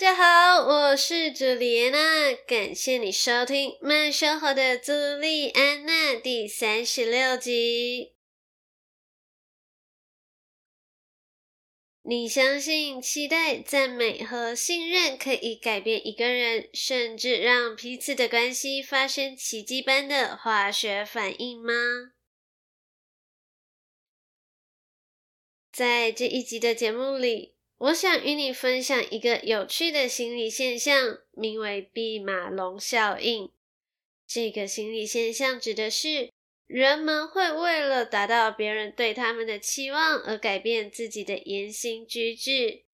大家好，我是朱莉安娜，感谢你收听《慢生活的朱莉安娜》第三十六集。你相信期待、赞美和信任可以改变一个人，甚至让彼此的关系发生奇迹般的化学反应吗？在这一集的节目里，我想与你分享一个有趣的心理现象，名为“毕马龙效应”。这个心理现象指的是人们会为了达到别人对他们的期望而改变自己的言行举止。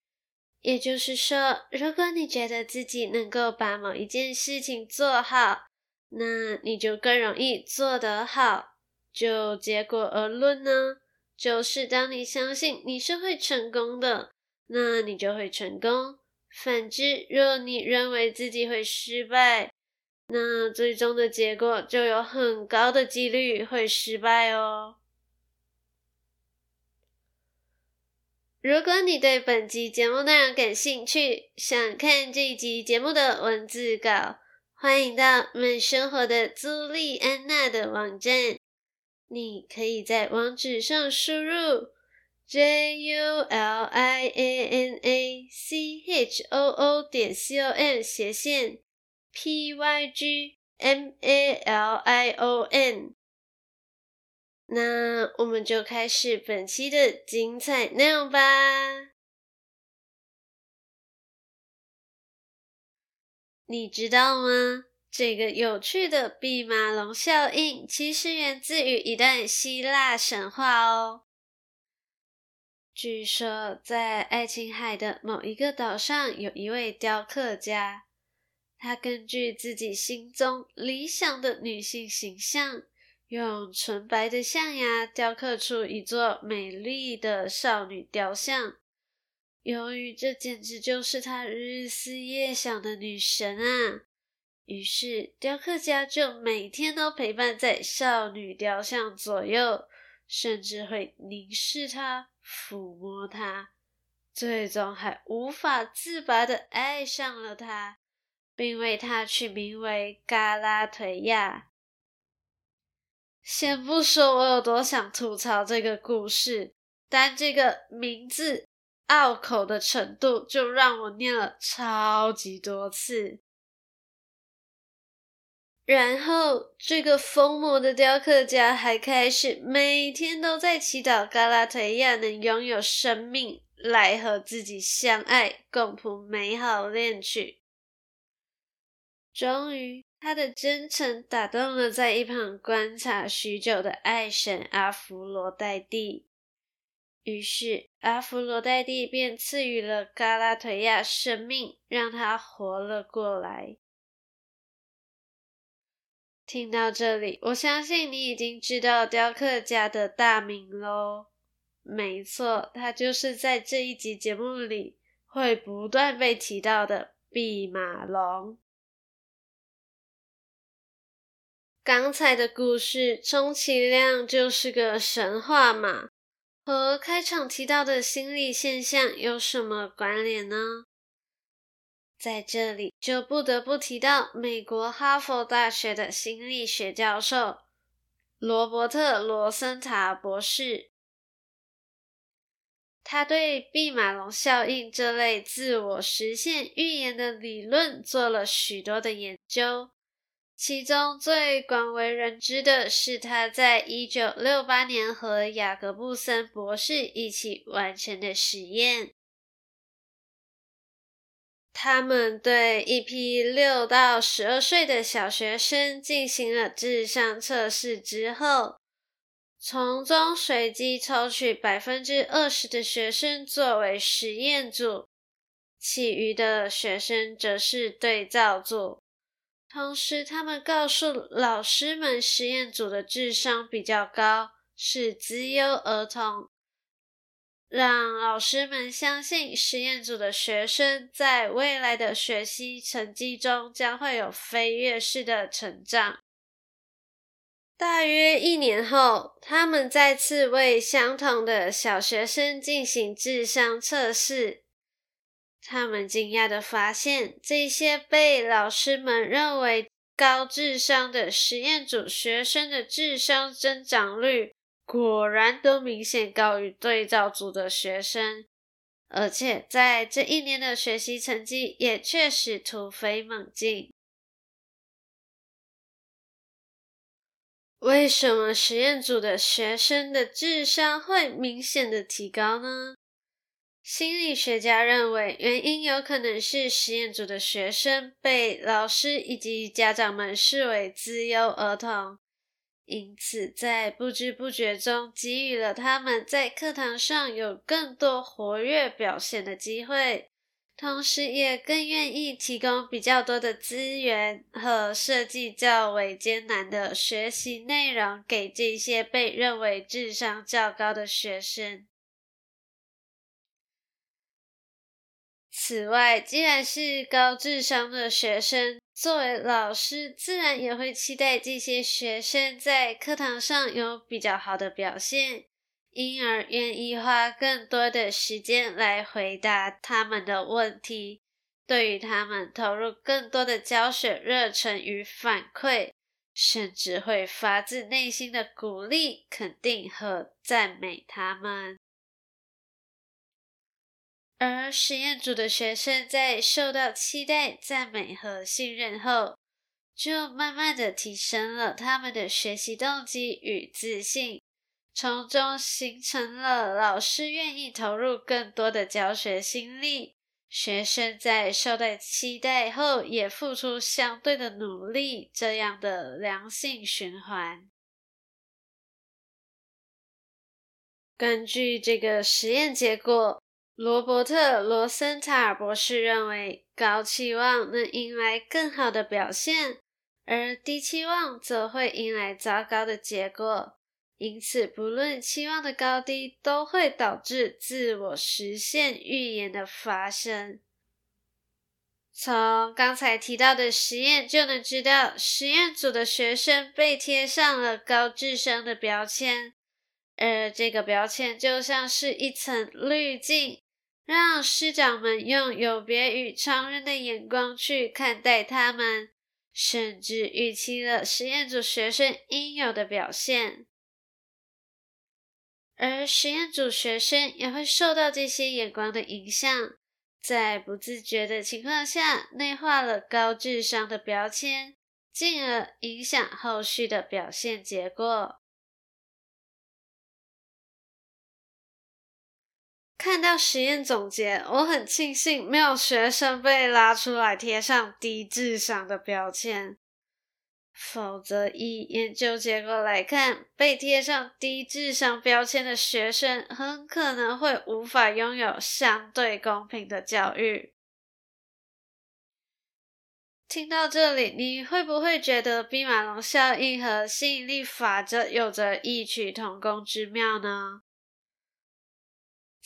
也就是说，如果你觉得自己能够把某一件事情做好，那你就更容易做得好。就结果而论呢，就是当你相信你是会成功的。那你就会成功。反之，若你认为自己会失败，那最终的结果就有很高的几率会失败哦。如果你对本集节目内容感兴趣，想看这一集节目的文字稿，欢迎到慢生活的朱莉安娜的网站。你可以在网址上输入。J U L I A N A C H O O 点 C O M 斜线 P Y G M A L I O N。那我们就开始本期的精彩内容吧。你知道吗？这个有趣的毕马龙效应其实源自于一段希腊神话哦。据说，在爱琴海的某一个岛上，有一位雕刻家。他根据自己心中理想的女性形象，用纯白的象牙雕刻出一座美丽的少女雕像。由于这简直就是他日思夜想的女神啊，于是雕刻家就每天都陪伴在少女雕像左右，甚至会凝视她。抚摸她，最终还无法自拔的爱上了他，并为她取名为嘎拉忒亚。先不说我有多想吐槽这个故事，单这个名字拗口的程度就让我念了超级多次。然后，这个疯魔的雕刻家还开始每天都在祈祷嘎拉忒亚能拥有生命，来和自己相爱，共谱美好恋曲。终于，他的真诚打动了在一旁观察许久的爱神阿芙罗黛蒂，于是阿芙罗黛蒂便赐予了嘎拉忒亚生命，让他活了过来。听到这里，我相信你已经知道雕刻家的大名喽。没错，他就是在这一集节目里会不断被提到的毕马龙。刚才的故事充其量就是个神话嘛，和开场提到的心理现象有什么关联呢？在这里就不得不提到美国哈佛大学的心理学教授罗伯特·罗森塔博士，他对毕马龙效应这类自我实现预言的理论做了许多的研究，其中最广为人知的是他在一九六八年和雅各布森博士一起完成的实验。他们对一批六到十二岁的小学生进行了智商测试之后，从中随机抽取百分之二十的学生作为实验组，其余的学生则是对照组。同时，他们告诉老师们，实验组的智商比较高，是资优儿童，让老师们相信实验组的学生在未来的学习成绩中将会有飞跃式的成长。大约一年后，他们再次为相同的小学生进行智商测试。他们惊讶地发现，这些被老师们认为高智商的实验组学生的智商增长率，果然都明显高于对照组的学生，而且在这一年的学习成绩也确实突飞猛进。为什么实验组的学生的智商会明显的提高呢？心理学家认为，原因有可能是实验组的学生被老师以及家长们视为资优儿童，因此在不知不觉中给予了他们在课堂上有更多活跃表现的机会。同时，也更愿意提供比较多的资源和设计较为艰难的学习内容给这些被认为智商较高的学生。此外，既然是高智商的学生，作为老师，自然也会期待这些学生在课堂上有比较好的表现。因而愿意花更多的时间来回答他们的问题，对于他们投入更多的教学热忱与反馈，甚至会发自内心的鼓励、肯定和赞美他们。而实验组的学生在受到期待、赞美和信任后，就慢慢的提升了他们的学习动机与自信。从中形成了老师愿意投入更多的教学心力，学生在受到期待后也付出相对的努力，这样的良性循环。根据这个实验结果，罗伯特·罗森塔尔博士认为，高期望能迎来更好的表现，而低期望则会迎来糟糕的结果。因此，不论期望的高低，都会导致自我实现预言的发生。从刚才提到的实验就能知道，实验组的学生被贴上了高智商的标签，而这个标签就像是一层滤镜，让师长们用有别于常人的眼光去看待他们，甚至预期了实验组学生应有的表现。而实验组学生也会受到这些眼光的影响，在不自觉的情况下内化了高智商的标签，进而影响后续的表现结果。看到实验总结，我很庆幸没有学生被拉出来贴上低智商的标签。否则，以研究结果来看，被贴上低智商标签的学生很可能会无法拥有相对公平的教育。听到这里，你会不会觉得毕马龙效应和吸引力法则有着异曲同工之妙呢？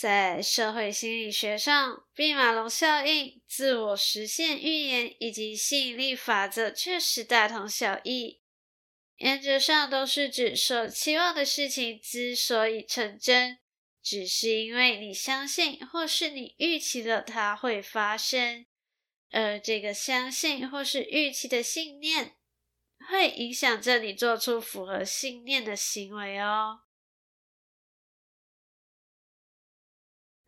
在社会心理学上，毕马龙效应、自我实现预言以及吸引力法则确实大同小异。原则上都是指所期望的事情之所以成真，只是因为你相信或是你预期了它会发生，而这个相信或是预期的信念，会影响着你做出符合信念的行为哦。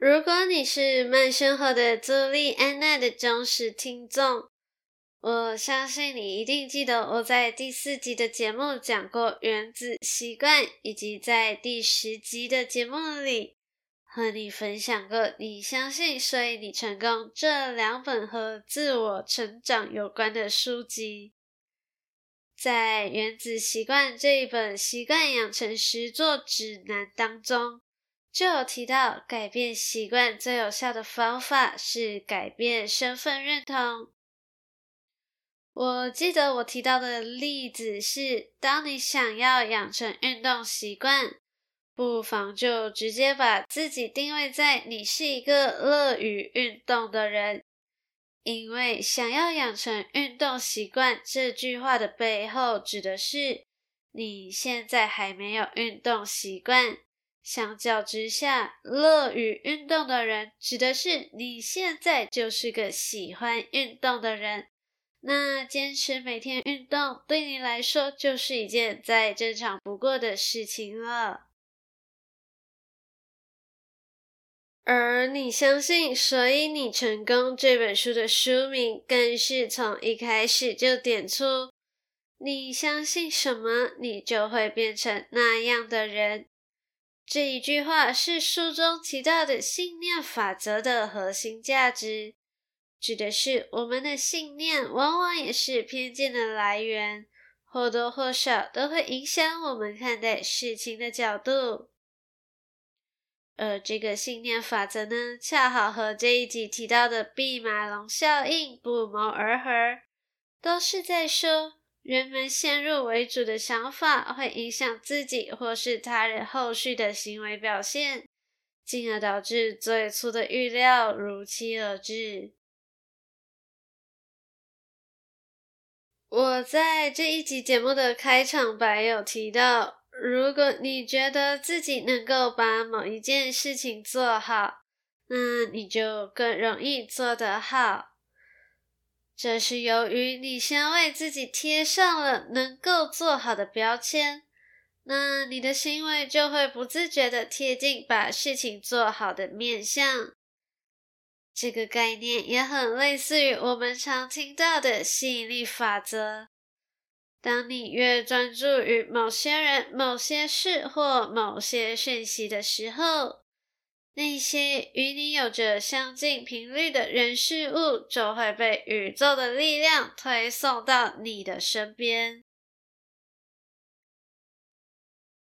如果你是慢生活的朱莉安娜的忠实听众，我相信你一定记得我在第四集的节目讲过原子习惯，以及在第十集的节目里和你分享过“你相信，所以你成功”这两本和自我成长有关的书籍。在《原子习惯》这一本习惯养成实作指南当中。就有提到，改变习惯最有效的方法是改变身份认同。我记得我提到的例子是，当你想要养成运动习惯，不妨就直接把自己定位在你是一个乐于运动的人。因为想要养成运动习惯这句话的背后，指的是你现在还没有运动习惯。相较之下，乐于运动的人指的是你现在就是个喜欢运动的人。那坚持每天运动对你来说就是一件再正常不过的事情了。而你相信，所以你成功这本书的书名更是从一开始就点出：你相信什么，你就会变成那样的人。这一句话是书中提到的信念法则的核心价值，指的是我们的信念往往也是偏见的来源，或多或少都会影响我们看待事情的角度。而这个信念法则呢，恰好和这一集提到的毕马龙效应不谋而合，都是在说人们先入为主的想法会影响自己或是他人后续的行为表现，进而导致最初的预料如期而至。我在这一集节目的开场白有提到。如果你觉得自己能够把某一件事情做好，那你就更容易做得好。这是由于你先为自己贴上了能够做好的标签，那你的行为就会不自觉地贴近把事情做好的面向。这个概念也很类似于我们常听到的吸引力法则。当你越专注于某些人、某些事或某些讯息的时候，那些与你有着相近频率的人事物就会被宇宙的力量推送到你的身边。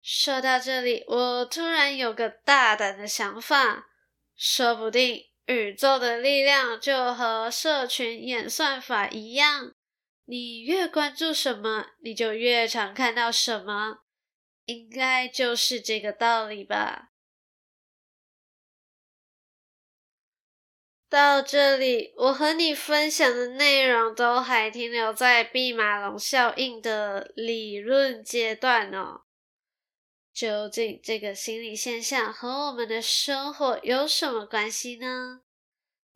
说到这里，我突然有个大胆的想法，说不定宇宙的力量就和社群演算法一样。你越关注什么，你就越常看到什么，应该就是这个道理吧。到这里，我和你分享的内容都还停留在毕马龙效应的理论阶段哦。究竟这个心理现象和我们的生活有什么关系呢？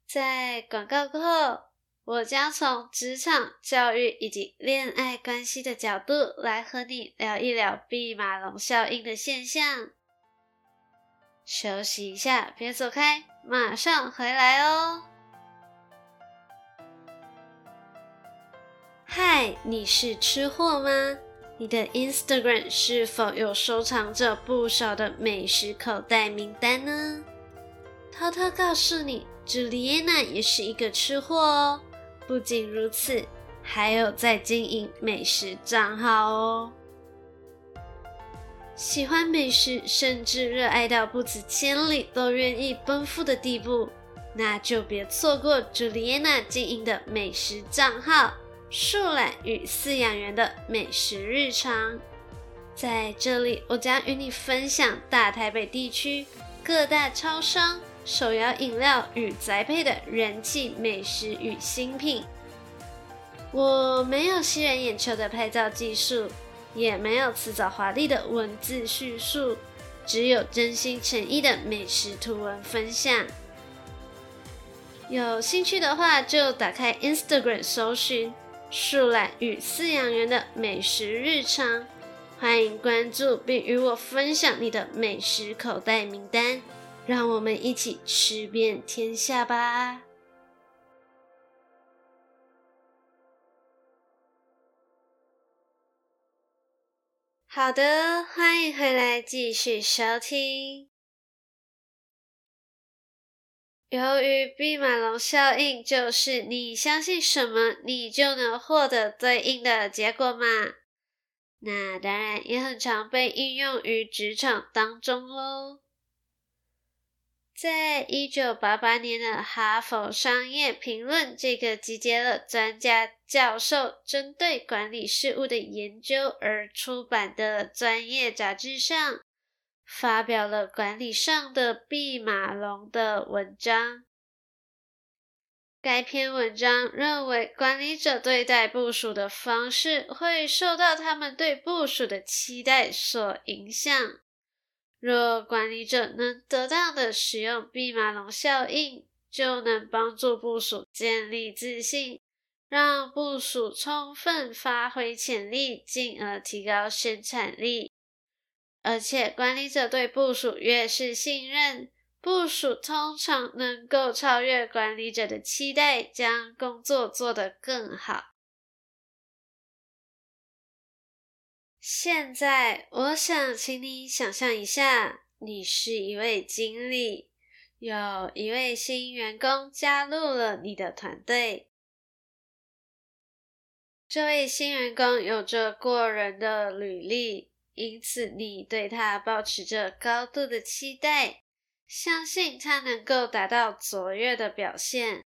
在广告过后。我将从职场、教育以及恋爱关系的角度来和你聊一聊毕马龙效应的现象。休息一下，别走开，马上回来哦。嗨，你是吃货吗？你的 Instagram 是否有收藏着不少的美食口袋名单呢？偷偷告诉你，朱丽安娜也是一个吃货哦。不仅如此，还有在经营美食账号哦。喜欢美食，甚至热爱到不辞千里都愿意奔赴的地步，那就别错过朱丽安娜经营的美食账号“树懒与饲养员的美食日常”。在这里，我将与你分享大台北地区各大超商。手摇饮料与宅配的人气美食与新品，我没有吸人眼球的拍照技术，也没有辞藻华丽的文字叙述，只有真心诚意的美食图文分享。有兴趣的话，就打开 Instagram 搜寻“树懒与饲养员的美食日常”，欢迎关注并与我分享你的美食口袋名单。让我们一起吃遍天下吧！好的，欢迎回来继续收听。由于毕马龙效应，就是你相信什么，你就能获得对应的结果嘛。那当然也很常被应用于职场当中喽。在一九八八年的《哈佛商业评论》这个集结了专家教授针对管理事务的研究而出版的专业杂志上，发表了管理上的弼马龙的文章。该篇文章认为，管理者对待部署的方式会受到他们对部署的期待所影响。若管理者能得当的使用弼马龙效应，就能帮助部署建立自信，让部署充分发挥潜力，进而提高生产力。而且，管理者对部署越是信任，部署通常能够超越管理者的期待，将工作做得更好。现在，我想请你想象一下，你是一位经理，有一位新员工加入了你的团队。这位新员工有着过人的履历，因此你对他保持着高度的期待，相信他能够达到卓越的表现。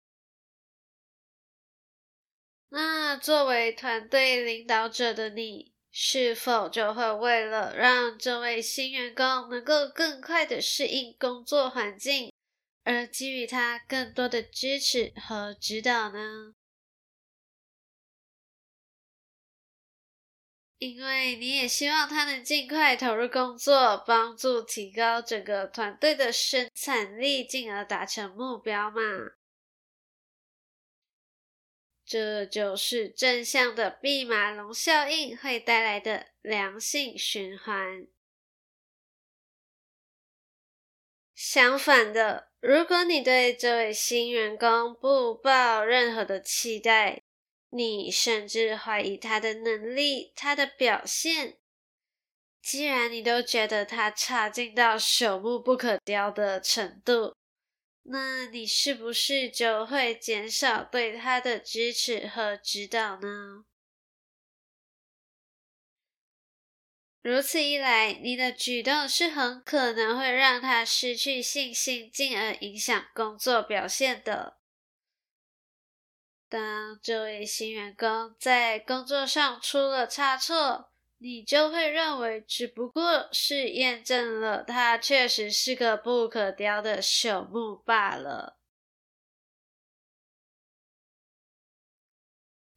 那作为团队领导者的你，是否就会为了让这位新员工能够更快的适应工作环境，而给予他更多的支持和指导呢？因为你也希望他能尽快投入工作，帮助提高整个团队的生产力，进而达成目标嘛。这就是正向的弼马龙效应会带来的良性循环。相反的，如果你对这位新员工不抱任何的期待，你甚至怀疑他的能力、他的表现，既然你都觉得他差劲到朽木不可雕的程度。那你是不是就会减少对他的支持和指导呢？如此一来，你的举动是很可能会让他失去信心，进而影响工作表现的。当这位新员工在工作上出了差错，你就会认为，只不过是验证了他确实是个不可雕的朽木罢了。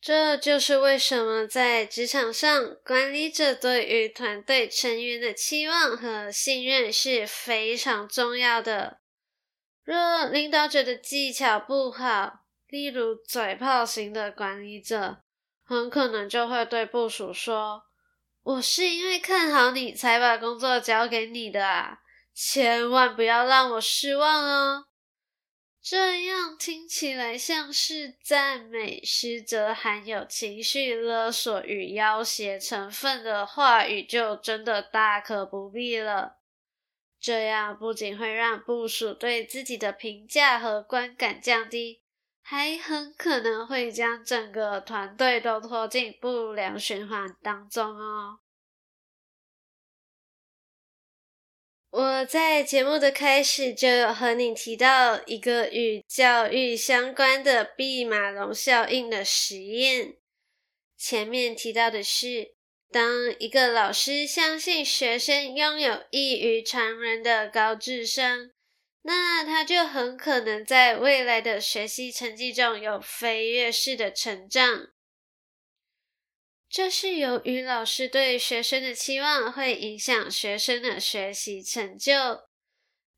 这就是为什么在职场上，管理者对于团队成员的期望和信任是非常重要的。若领导者的技巧不好，例如嘴炮型的管理者，很可能就会对部署说，我是因为看好你才把工作交给你的啊，千万不要让我失望哦。这样听起来像是赞美，实则含有情绪勒索与要挟成分的话语，就真的大可不必了。这样不仅会让部署对自己的评价和观感降低。还很可能会将整个团队都拖进不良循环当中哦。我在节目的开始就有和你提到一个与教育相关的弼马龙效应的实验。前面提到的是，当一个老师相信学生拥有异于常人的高智商。那他就很可能在未来的学习成绩中有飞跃式的成长。这是由于老师对学生的期望会影响学生的学习成就。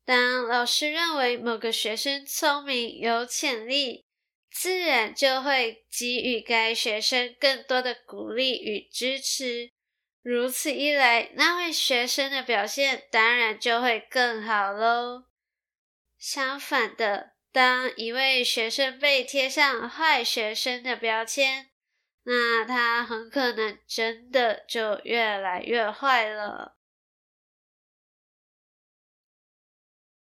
当老师认为某个学生聪明有潜力，自然就会给予该学生更多的鼓励与支持。如此一来，那位学生的表现当然就会更好喽。相反的，当一位学生被贴上坏学生的标签，那他很可能真的就越来越坏了。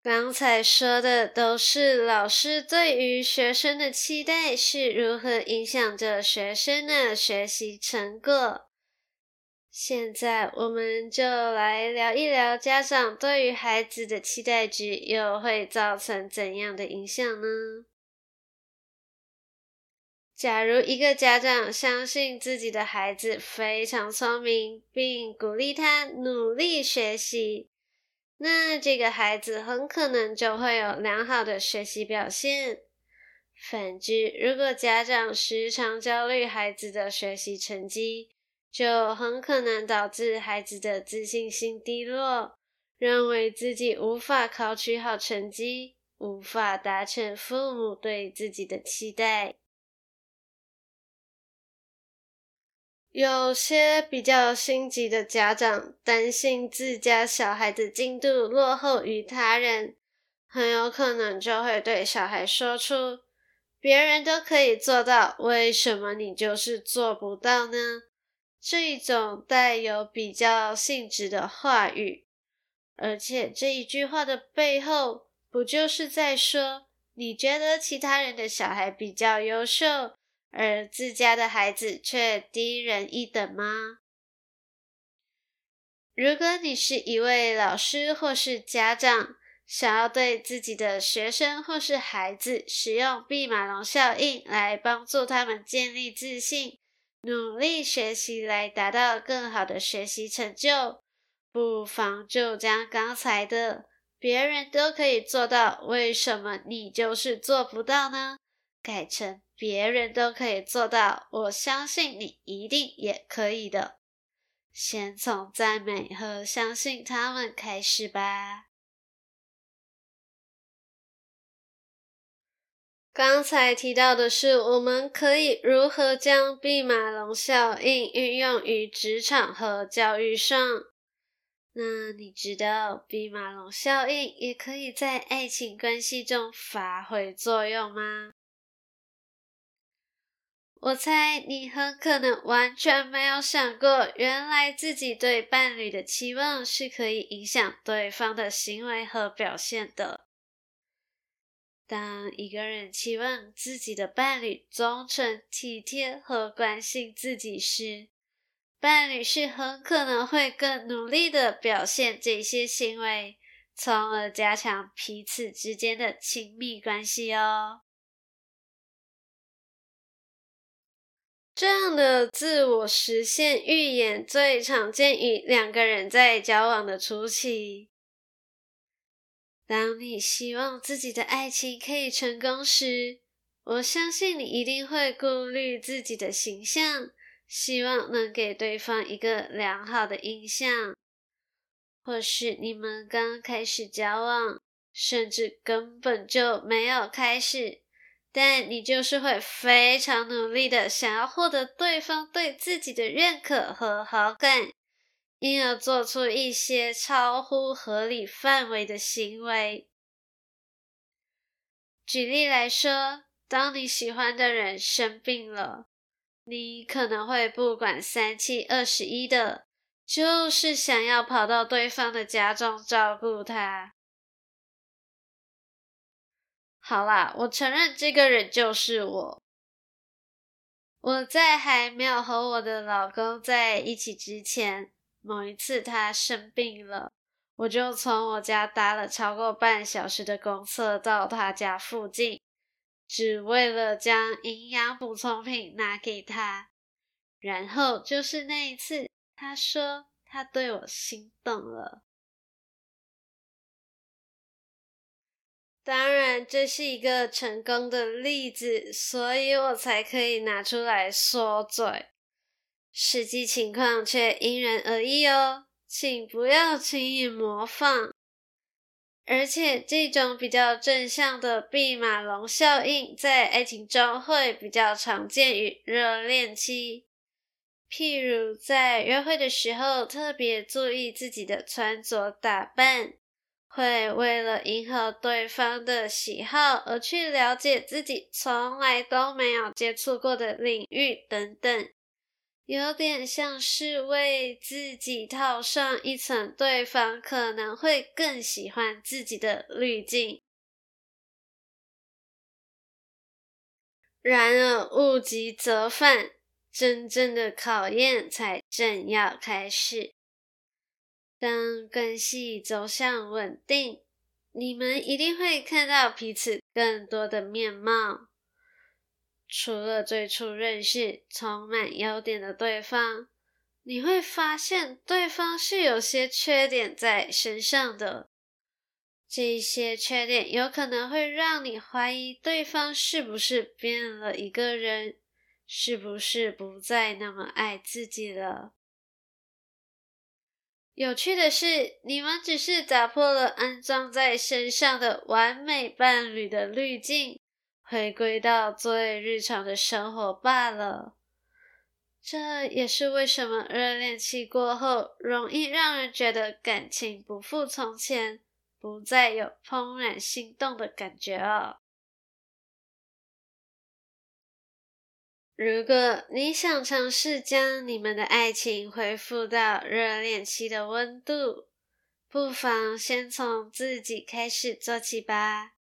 刚才说的都是老师对于学生的期待是如何影响着学生的学习成果。现在我们就来聊一聊家长对于孩子的期待值又会造成怎样的影响呢？假如一个家长相信自己的孩子非常聪明，并鼓励他努力学习，那这个孩子很可能就会有良好的学习表现。反之，如果家长时常焦虑孩子的学习成绩，就很可能导致孩子的自信心低落，认为自己无法考取好成绩，无法达成父母对自己的期待。有些比较心急的家长担心自家小孩的进度落后于他人，很有可能就会对小孩说出“别人都可以做到，为什么你就是做不到呢？”这一种带有比较性质的话语，而且这一句话的背后，不就是在说你觉得其他人的小孩比较优秀，而自家的孩子却低人一等吗？如果你是一位老师或是家长，想要对自己的学生或是孩子使用毕马龙效应来帮助他们建立自信，努力学习来达到更好的学习成就，不妨就将刚才的“别人都可以做到，为什么你就是做不到呢？”改成“别人都可以做到，我相信你一定也可以的。”先从赞美和相信他们开始吧。刚才提到的是，我们可以如何将毕马龙效应运用于职场和教育上。那你知道毕马龙效应也可以在爱情关系中发挥作用吗？我猜你很可能完全没有想过，原来自己对伴侣的期望是可以影响对方的行为和表现的。当一个人期望自己的伴侣忠诚、体贴和关心自己时，伴侣是很可能会更努力的表现这些行为，从而加强彼此之间的亲密关系哦。这样的自我实现预言最常见于两个人在交往的初期。当你希望自己的爱情可以成功时，我相信你一定会顾虑自己的形象，希望能给对方一个良好的印象。或是你们刚开始交往，甚至根本就没有开始，但你就是会非常努力的想要获得对方对自己的认可和好感。因而做出一些超乎合理范围的行为。举例来说，当你喜欢的人生病了，你可能会不管三七二十一的，就是想要跑到对方的家中照顾他。好啦，我承认这个人就是我。我在还没有和我的老公在一起之前。某一次他生病了，我就从我家搭了超过半小时的公厕到他家附近，只为了将营养补充品拿给他。然后就是那一次，他说他对我心动了。当然，这是一个成功的例子，所以我才可以拿出来说嘴。实际情况却因人而异哦，请不要轻易模仿。而且，这种比较正向的毕马龙效应，在爱情中会比较常见于热恋期。譬如在约会的时候，特别注意自己的穿着打扮，会为了迎合对方的喜好而去了解自己从来都没有接触过的领域等等。有点像是为自己套上一层对方可能会更喜欢自己的滤镜。然而物极则反，真正的考验才正要开始。当关系走向稳定，你们一定会看到彼此更多的面貌。除了最初认识充满优点的对方，你会发现对方是有些缺点在身上的。这些缺点有可能会让你怀疑对方是不是变了一个人，是不是不再那么爱自己了。有趣的是，你们只是打破了安装在身上的完美伴侣的滤镜。回归到最日常的生活罢了。这也是为什么热恋期过后容易让人觉得感情不复从前，不再有怦然心动的感觉哦。如果你想尝试将你们的爱情恢复到热恋期的温度，不妨先从自己开始做起吧。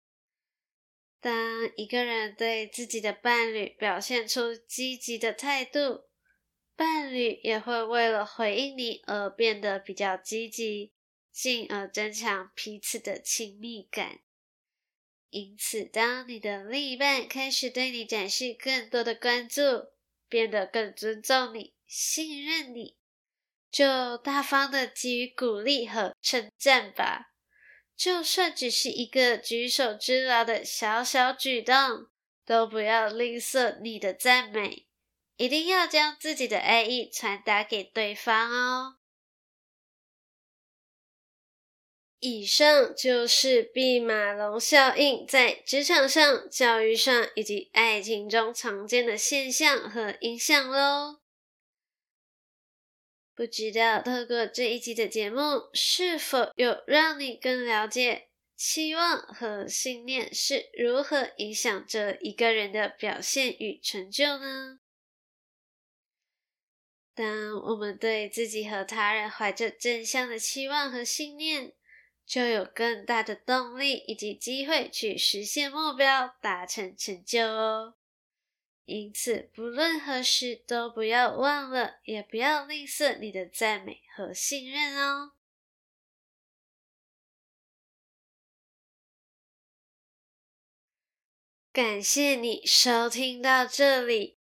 当一个人对自己的伴侣表现出积极的态度，伴侣也会为了回应你而变得比较积极，进而增强彼此的亲密感。因此，当你的另一半开始对你展示更多的关注，变得更尊重你、信任你，就大方的给予鼓励和称赞吧。就算只是一个举手之劳的小小举动，都不要吝啬你的赞美，一定要将自己的爱意传达给对方哦。以上就是毕马龙效应在职场上、教育上以及爱情中常见的现象和影响喽。不知道透过这一集的节目，是否有让你更了解期望和信念是如何影响着一个人的表现与成就呢？当我们对自己和他人怀着正向的期望和信念，就有更大的动力以及机会去实现目标，达成成就哦。因此，不论何时都不要忘了，也不要吝啬你的赞美和信任哦。感谢你收听到这里，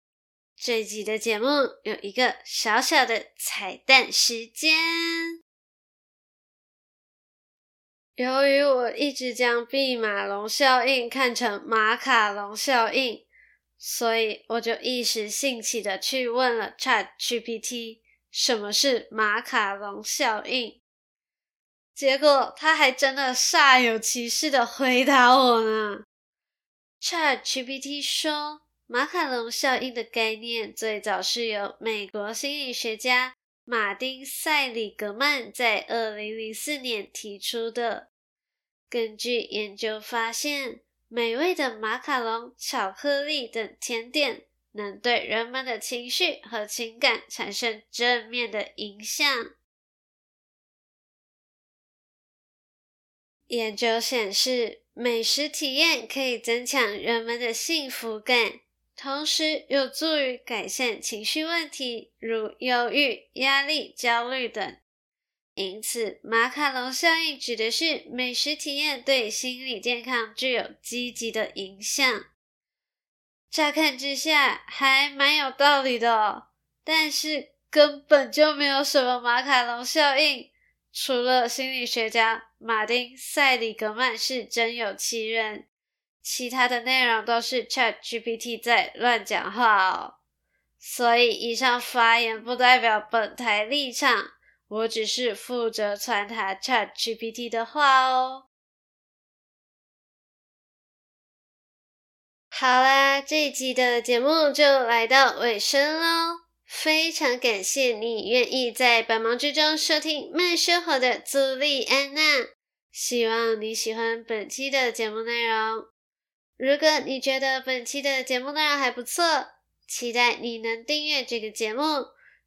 这集的节目有一个小小的彩蛋时间。由于我一直将毕马龙效应看成马卡龙效应。所以我就一时兴起的去问了 ChatGPT，什么是马卡龙效应？结果他还真的煞有其事的回答我呢。ChatGPT 说，马卡龙效应的概念最早是由美国心理学家马丁·塞里格曼在二零零四年提出的。根据研究发现，美味的马卡龙、巧克力等甜点能对人们的情绪和情感产生正面的影响。研究显示，美食体验可以增强人们的幸福感，同时有助于改善情绪问题，如忧郁、压力、焦虑等。因此，马卡龙效应指的是美食体验对心理健康具有积极的影响。乍看之下还蛮有道理的哦，但是根本就没有什么马卡龙效应，除了心理学家马丁·塞里格曼是真有其人，其他的内容都是 ChatGPT 在乱讲话哦。所以，以上发言不代表本台立场。我只是负责传达 ChatGPT 的话哦。好啦，这一集的节目就来到尾声喽。非常感谢你愿意在百忙之中收听慢生活的朱莉安娜。希望你喜欢本期的节目内容。如果你觉得本期的节目内容还不错，期待你能订阅这个节目。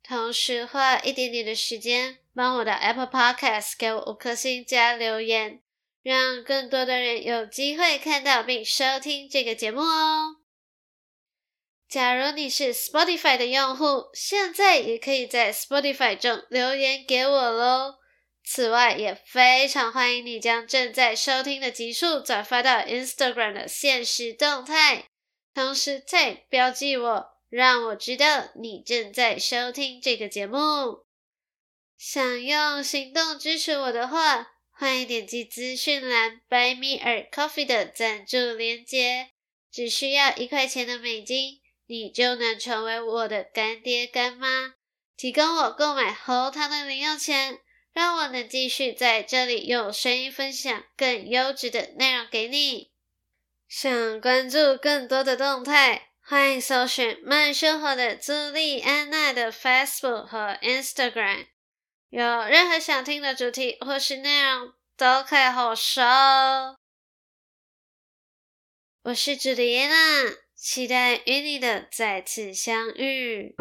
同时花一点点的时间，帮我的 Apple Podcast 给我五颗星加留言，让更多的人有机会看到并收听这个节目哦。假如你是 Spotify 的用户，现在也可以在 Spotify 中留言给我喽。此外，也非常欢迎你将正在收听的集数转发到 Instagram 的限时动态，同时再标记我，让我知道你正在收听这个节目。想用行动支持我的话，欢迎点击资讯栏 Buy Me a Coffee 的赞助链接，只需要一块钱的美金，你就能成为我的干爹干妈，提供我购买喉糖的零用钱。让我能继续在这里用声音分享更优质的内容给你。想关注更多的动态，欢迎搜寻慢生活的朱莉安娜的 Facebook 和 Instagram。有任何想听的主题或是内容，都可以和我说。我是朱莉安娜，期待与你的再次相遇。